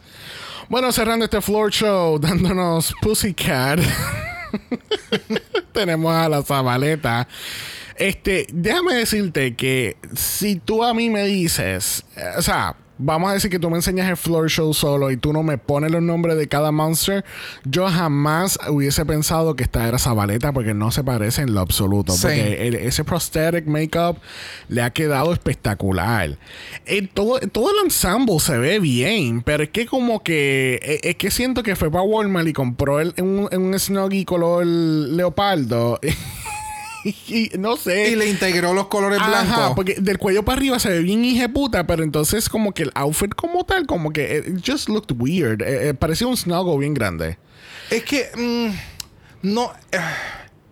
Bueno, cerrando este floor show, <laughs> dándonos Pussycat. <laughs> Tenemos a la Zabaleta. Este, déjame decirte que si tú a mí me dices, eh, o sea, vamos a decir que tú me enseñas el floor show solo y tú no me pones los nombres de cada monster, yo jamás hubiese pensado que esta era Zabaleta porque no se parece en lo absoluto. Sí. Porque el- ese prosthetic makeup le ha quedado espectacular. El- todo, todo el ensemble se ve bien, pero es que como que es, es que siento que fue para Walmart y compró el, en un, en un Snuggie color leopardo. <laughs> <laughs> y no sé. Y le integró los colores Ajá, blancos. porque del cuello para arriba se ve bien puta, pero entonces como que el outfit como tal, como que it just looked weird. Eh, eh, parecía un snuggle bien grande. Es que mm, no. eh,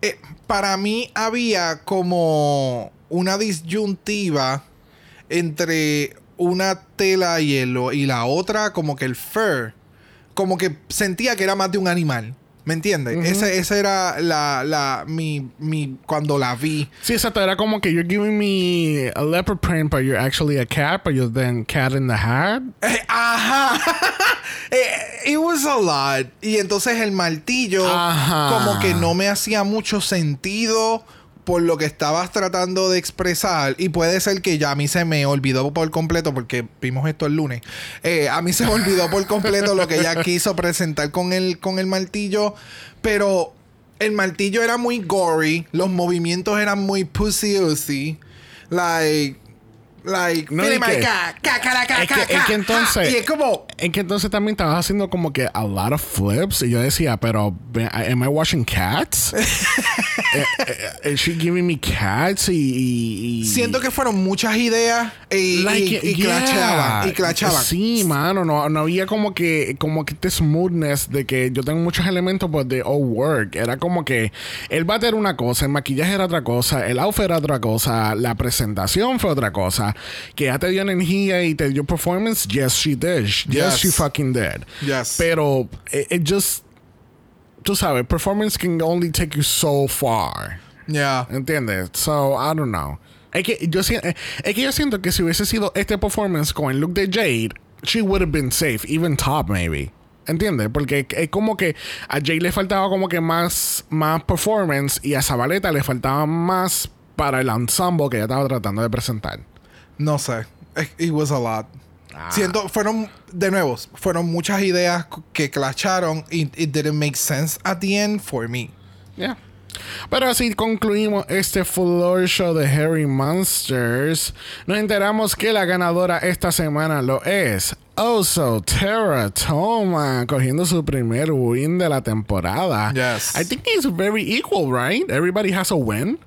eh, para mí había como una disyuntiva entre una tela hielo y la otra, como que el fur. Como que sentía que era más de un animal. ¿Me entiendes? Ese- Esa era la, la, mi, mi, cuando la vi. Sí, exacto. Era como que you're giving me a leopard print, but you're actually a cat, but you're then cat in the hat. Eh, ajá. <laughs> Eh, It was a lot. Y entonces el martillo Ajá. como que no me hacía mucho sentido por lo que estabas tratando de expresar. Y puede ser que ya a mí se me olvidó por completo, porque vimos esto el lunes. Eh, a mí se me olvidó por completo lo que ella quiso presentar con el, con el martillo. Pero el martillo era muy gory. Los movimientos eran muy pussy Like... Like... No, "Mire, y que- marica, ca, cara, ca, es que- es que ca". entonces- Y es como... Es que entonces también estabas haciendo como que a lot of flips. Y yo decía, pero, am I watching cats? <laughs> Eh, eh, Is she giving me cats? Y. y- y- Siento que fueron muchas ideas y, Like, y, y yeah. clachaban. Y clachaban. Sí, mano, no, no había como que como que este smoothness de que yo tengo muchos elementos pues de all work. Era como que el bate era una cosa, el maquillaje era otra cosa, el outfit era otra cosa, la presentación fue otra cosa. Que ya te dio energía y te dio performance, yes she did. Yes, Yes. she fucking did. Yes. Pero it, it just tú sabes, performance can only take you so far. Yeah. ¿Entiendes? So, I don't know. Es que, yo, eh, es que yo siento que si hubiese sido este performance con el look de Jade, she would have been safe, even top maybe. ¿Entiendes? Porque es como que a Jade le faltaba como que más, más performance y a Zabaleta le faltaba más para el ensemble que ella estaba tratando de presentar. No sé. It was a lot. Ah. Siento, fueron, de nuevo, fueron muchas ideas que clacharon y it didn't make sense at the end for me. Yeah. Pero así concluimos este floor show de Harry Monsters. Nos enteramos que la ganadora esta semana lo es Oso Terra Toma, cogiendo su primer win de la temporada. Yes. I think it's very equal, right? Everybody has a win.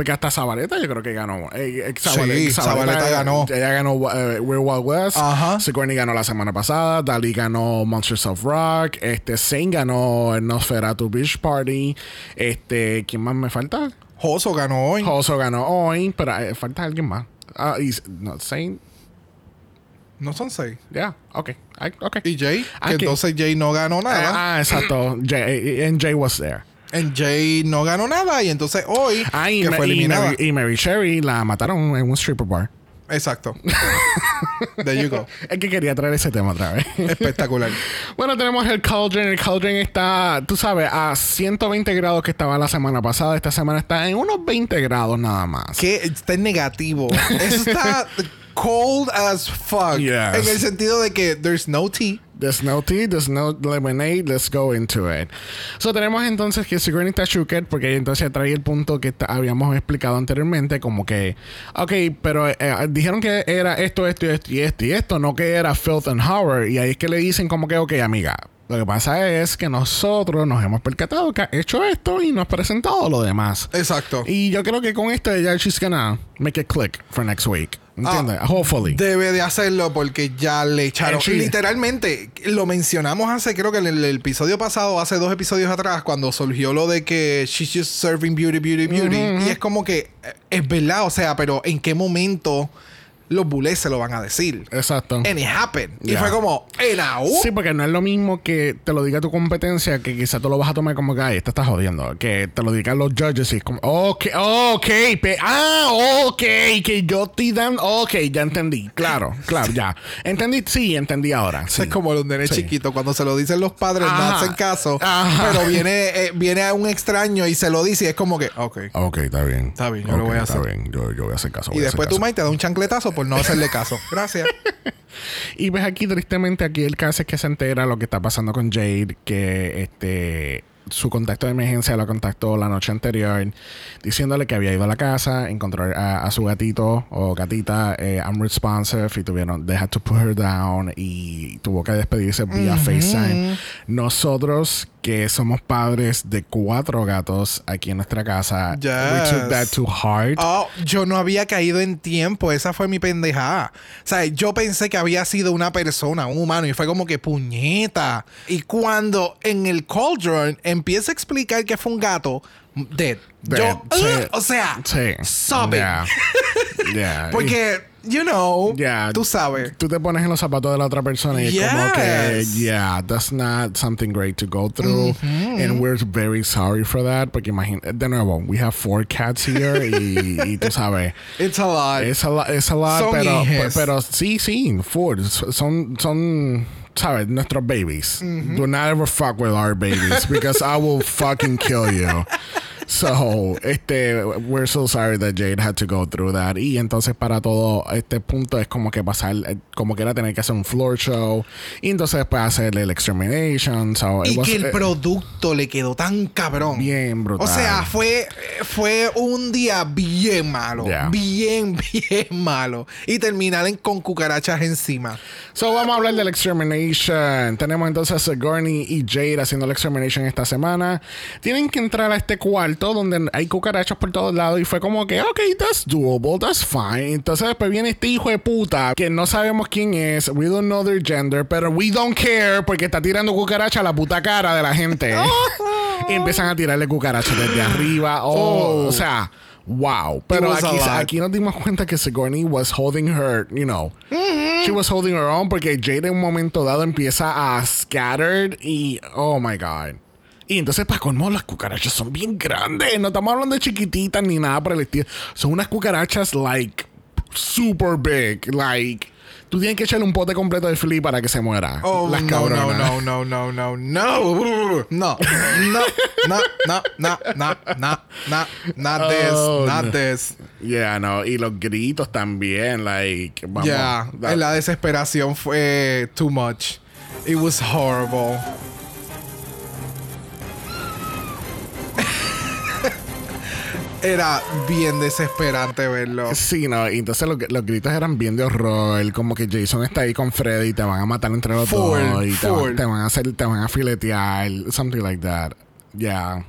Porque hasta Zabaleta yo creo que ganó. Eh, eh, Sí, Zabaleta ganó. Ella ganó eh, We're Wild West. Ajá. Sigourney ganó la semana pasada. Dali ganó Monsters of Rock. Este, Zane ganó Nosferatu Beach Party. Este, ¿quién más me falta? Joso ganó hoy. Joso ganó hoy, pero eh, falta alguien más. Ah, y, no, Zane. No son seis. Yeah, ok. I-. Y Jay, Ah, que que- entonces Jay no ganó nada. Ah, exacto. Jay, and Jay was there. En Jay no ganó nada. Y entonces hoy, Ah, y, que fue y eliminada. Mary, y Mary Sherry la mataron en un stripper bar. Exacto. <laughs> There you go. Es que quería traer ese tema otra vez. Espectacular. <laughs> Bueno, tenemos el Cauldron. El Cauldron está, tú sabes, a 120 grados que estaba la semana pasada. Esta semana está en unos 20 grados nada más. que está en negativo. Eso está <laughs> cold as fuck. Yes. En el sentido de que there's no tea. There's no tea, there's no lemonade, let's go into it. So tenemos entonces que Sigourney está shooked porque entonces trae el punto que habíamos explicado anteriormente, como que, ok, pero eh, dijeron que era esto, esto, esto y esto y esto, no que era filth and horror. Y ahí es que le dicen como que, ok, amiga, lo que pasa es que nosotros nos hemos percatado que ha hecho esto y nos ha presentado lo demás. Exacto. Y yo creo que con esto ya she's gonna make it click for next week. ¿Entiendes? Hopefully. Debe de hacerlo porque ya le echaron. Literalmente, lo mencionamos hace, creo que en el, el episodio pasado, hace dos episodios atrás, cuando surgió lo de que she's just serving beauty, beauty, beauty. Y es como que eh, es verdad, o sea, pero ¿en qué momento los bulés se lo van a decir? Exacto. And it happened. Y fue como, en AU. Sí, porque no es lo mismo que te lo diga tu competencia, que quizás tú lo vas a tomar como que, ay, te estás jodiendo. Que te lo digan los judges y es como, ok, ok, pe- ah, ok, que yo estoy dando, ok, ya entendí. Claro, claro, ya. Entendí, sí, entendí ahora. sí. Es como los nenes Sí. chiquitos, cuando se lo dicen los padres, no hacen caso. Ajá. Pero viene, eh, viene a un extraño y se lo dice y es como que, ok. Ok, está bien. Está bien, yo lo voy a está hacer. bien, yo, yo voy a hacer caso. Y después tu. Mike te da un chancletazo por no hacerle caso. <laughs> Gracias. Y ves aquí, tristemente, aquí el caso es que se entera lo que está pasando con Jade, que este su contacto de emergencia lo contactó la noche anterior diciéndole que había ido a la casa, encontró a, a su gatito o gatita eh, unresponsive y tuvieron, they had to put her down y tuvo que despedirse vía FaceTime. Nosotros que somos padres de cuatro gatos aquí en nuestra casa, we took that Yes. to heart. Oh, yo no había caído en tiempo. Esa fue mi pendejada. O sea, yo pensé que había sido una persona, un humano, y fue como que puñeta. Y cuando en el Cauldron empieza a explicar que fue un gato, dead. Dead, Yo, sí. "Ugh", o sea, Sí. Yeah. <laughs> Yeah. Porque, you know, Yeah. tú sabes. Tú te pones en los zapatos de la otra persona y es como que, yeah, that's not something great to go through. And we're very sorry for that. Porque imagínate, de nuevo, we have four cats here y, <laughs> y tú sabes. It's a lot. Es a, lo- es a lot, Son pero, hijes. pero sí, sí, four. Son, son, ¿sabes? Nuestros babies. Do not ever fuck with our babies because I will fucking kill you. So, este, we're so sorry that Jade had to go through that. Y entonces para todo este punto es como que pasar, eh, como que era tener que hacer un floor show. Y entonces después hacer el extermination. So, it y was, que el eh, producto le quedó tan cabrón. Bien brutal. O sea, fue, fue un día bien malo. Yeah. Bien, <laughs> bien malo. Y terminar en- con cucarachas encima. So, vamos a hablar del Extermination. Tenemos entonces a Sigourney y Jade haciendo el Extermination esta semana. Tienen que entrar a este cuarto donde hay cucarachas por todos lados y fue como que, ok, that's doable, that's fine. Entonces después viene este hijo de puta que no sabemos quién es, we don't know their gender, pero we don't care porque está tirando cucarachas a la puta cara de la gente. <laughs> y empiezan a tirarle cucarachas desde arriba. Oh, Oh. o sea... Wow, pero aquí, aquí nos dimos cuenta que Sigourney was holding her, you know, she was holding her own porque Jade en un momento dado empieza a scatter y oh my god. Y entonces para colmo las cucarachas son bien grandes, no estamos hablando de chiquititas ni nada por el estilo. Son unas cucarachas like super big, like tú tienes que echarle un pote completo de flea para que se muera. Oh, las no, cabronas. no, no, no, no, no, no. No, no, no, no, no, no, no, no, not this, Oh, not no. this. Yeah, no, y los gritos también, like vamos. Ya, that- la desesperación fue too much. It was horrible. Era bien desesperante verlo. Sí, no, y entonces los, los gritos eran bien de horror, como que Jason está ahí con Freddy y te van a matar entre los Full, dos y te van, te van a hacer, te van a filetear, something like that. Yeah.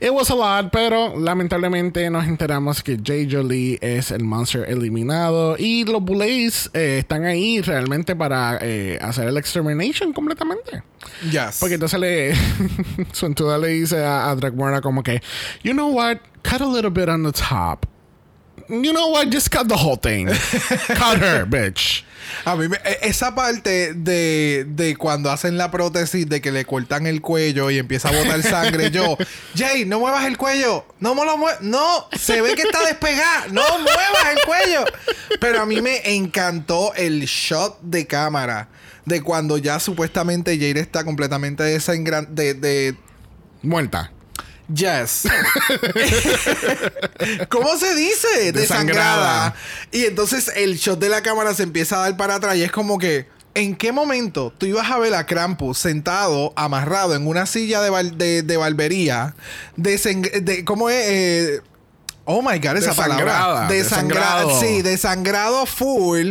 It was a lot, pero lamentablemente nos enteramos que Jay Jolie es el monster eliminado y los Bullets eh, están ahí realmente para eh, hacer el extermination completamente. Yes. Porque entonces le. <laughs> Suntuda le dice a, a Dragmora como que, you know what? Cut a little bit on the top. You know what? Just cut the whole thing. <laughs> cut her, bitch. A mí me- e- esa parte de, de cuando hacen la prótesis de que le cortan el cuello y empieza a botar sangre, yo, <laughs> Jay, no muevas el cuello, no me lo muevas, no, se ve que está despegada, no muevas el cuello. Pero a mí me encantó el shot de cámara de cuando ya supuestamente Jade está completamente desangrada, de, de Muerta. Yes. <laughs> ¿Cómo se dice? Desangrada. Desangrada. Y entonces el shot de la cámara se empieza a dar para atrás y es como que. ¿En qué momento tú ibas a ver a Krampus sentado, amarrado en una silla de, bar- de, de barbería? De, ¿Cómo es? Eh, oh my God, esa Desangrada, palabra. Desangrado. desangrado. Sí, desangrado full.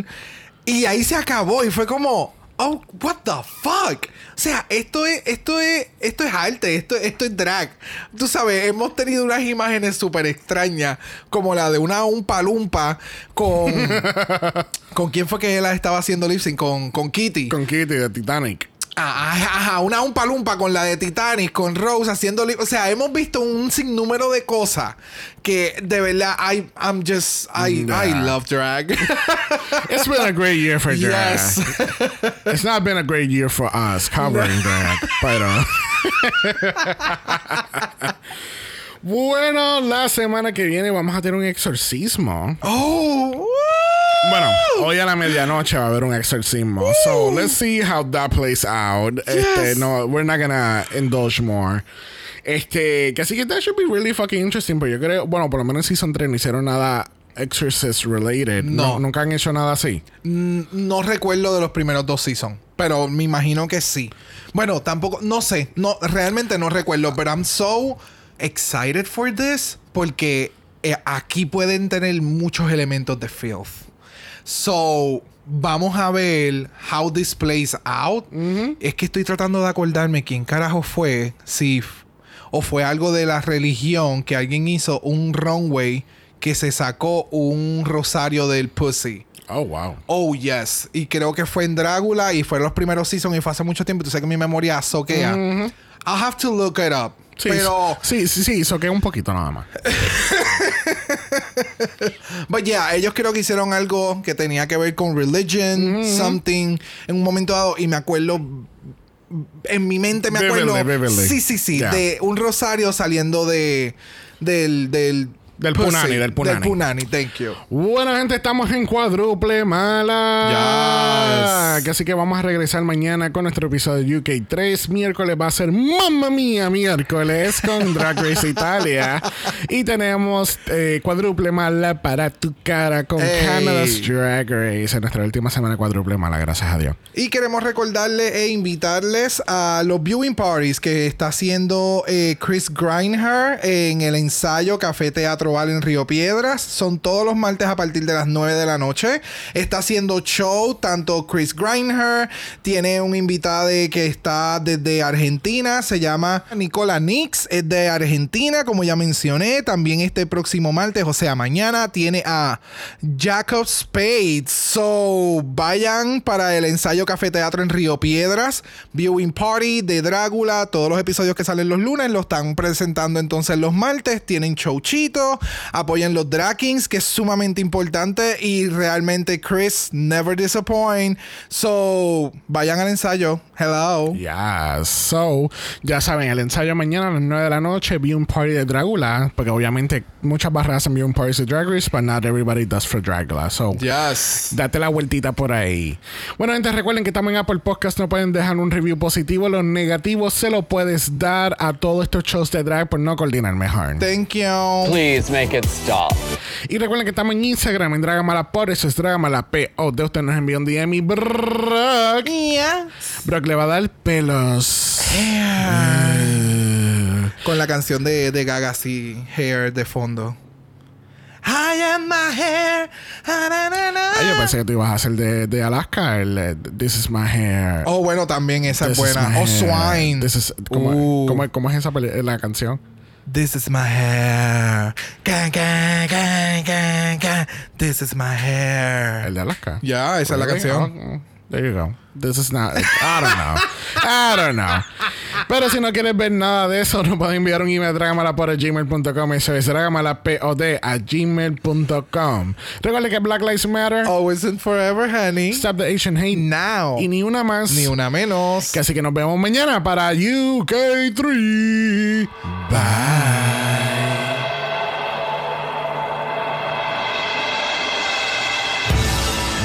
Y ahí se acabó y fue como, oh, what the fuck. O sea, esto es, esto es, esto es arte, esto, esto es drag. Tú sabes, hemos tenido unas imágenes súper extrañas, como la de una un palumpa con. <laughs> ¿Con quién fue que él estaba haciendo lip sync? Con, con Kitty. Con Kitty de Titanic. Ajá, ajá, una un palumpa con la de Titanic, con Rose haciendo O sea, hemos visto un sinnúmero de cosas que de verdad, I, I'm just. I. I love drag. <laughs> It's been a great year for drag. yes. <laughs> It's not been a great year for us covering drag. Pero. <laughs> bueno, la semana que viene vamos a tener un exorcismo. oh. Bueno, hoy a la medianoche va a haber un exorcismo. So let's see how that plays out. Este, no, we're not gonna indulge more. Este, que así que that should be really fucking interesting. Pero yo creo, bueno, por lo menos en Season 3 no hicieron nada Exorcist related. No. Nunca han hecho nada así. Mm, No recuerdo de los primeros dos seasons, pero me imagino que sí. Bueno, tampoco, no sé, no, realmente no recuerdo, pero I'm so excited for this porque eh, aquí pueden tener muchos elementos de filth. So, vamos a ver how this plays out. Es que estoy tratando de acordarme quién carajo fue, si o fue algo de la religión que alguien hizo un runway que se sacó un rosario del pussy. Oh, wow. Oh, yes. Y creo que fue en Drácula y fueron los primeros seasons y fue hace mucho tiempo. Tú sabes que mi memoria soquea. I'll have to look it up. Sí, Pero, sí, sí, sí, eso queda un poquito nada más. <laughs> but yeah, ellos creo que hicieron algo que tenía que ver con religion, something, en un momento dado. Y me acuerdo, en mi mente me acuerdo. Sí, sí, sí. Yeah. De un rosario saliendo de, del, del, Del pussy, punani, del punani. Del punani, thank you. Bueno, gente, estamos en cuádruple mala. Yes. Así que vamos a regresar mañana con nuestro episodio de UK 3. Miércoles va a ser Mamma Mía miércoles con Drag Race Italia. Y tenemos eh, cuádruple mala para tu cara con Ey. Canada's Drag Race en nuestra última semana cuádruple mala, gracias a Dios. Y queremos recordarle e invitarles a los viewing parties que está haciendo eh, Chris Grindher en el ensayo Café Teatro En Río Piedras. Son todos los martes a partir de las 9 de la noche. Está haciendo show tanto Chris Grindher, tiene un invitado que está desde Argentina, se llama Nicola Nix, es de Argentina, como ya mencioné. También este próximo martes, o sea, mañana, tiene a Jacob Spade. So, vayan para el ensayo Café Teatro en Río Piedras, Viewing Party de Drácula. Todos los episodios que salen los lunes lo están presentando entonces los martes. Tienen showchito, apoyen los Drakings, que es sumamente importante. Y realmente, Chris, never disappoint. So, vayan al ensayo. Hello. Ya, so, ya saben, el ensayo mañana a las 9 de la noche, vi un party de Dragula, porque obviamente muchas barras hacen un party de Drag Race, but not everybody does for Dragula. So, Yes. Date la vueltita por ahí. Bueno, gente, recuerden que en Apple Podcast. No pueden dejar un review positivo. Los negativos se lo puedes dar a todos estos shows de drag por no coordinar mejor. Thank you. Please make it stop. Y recuerden que estamos en Instagram, en Dragamala por eso es Dragamala P. O de usted nos envió un DM y Brock. Yeah. Brock le va a dar pelos. Con la canción de, de Gaga así, Hair de fondo. I am my hair. Ah, na, na, na. Ay, yo pensé que tú ibas a hacer de, de Alaska, el eh, This is my hair. Oh, bueno, también esa This es buena. Oh. Swine. This is- ¿cómo, Uh. cómo- cómo es esa peli- la canción? This is my hair. Ga, ga, ga, ga, ga. This is my hair. El de Alaska. Ya, esa es la canción. There you go. This is not. I don't know. I don't know. Pero si no quieres ver nada de eso, nos pueden enviar un email a dragamala.gmail.com. Eso es dragamalapod a gmail.com. Recuerda que Black Lives Matter. Always and forever, honey. Stop the Asian hate. Now. Y ni una más. Ni una menos. Que Así que nos vemos mañana para UK3.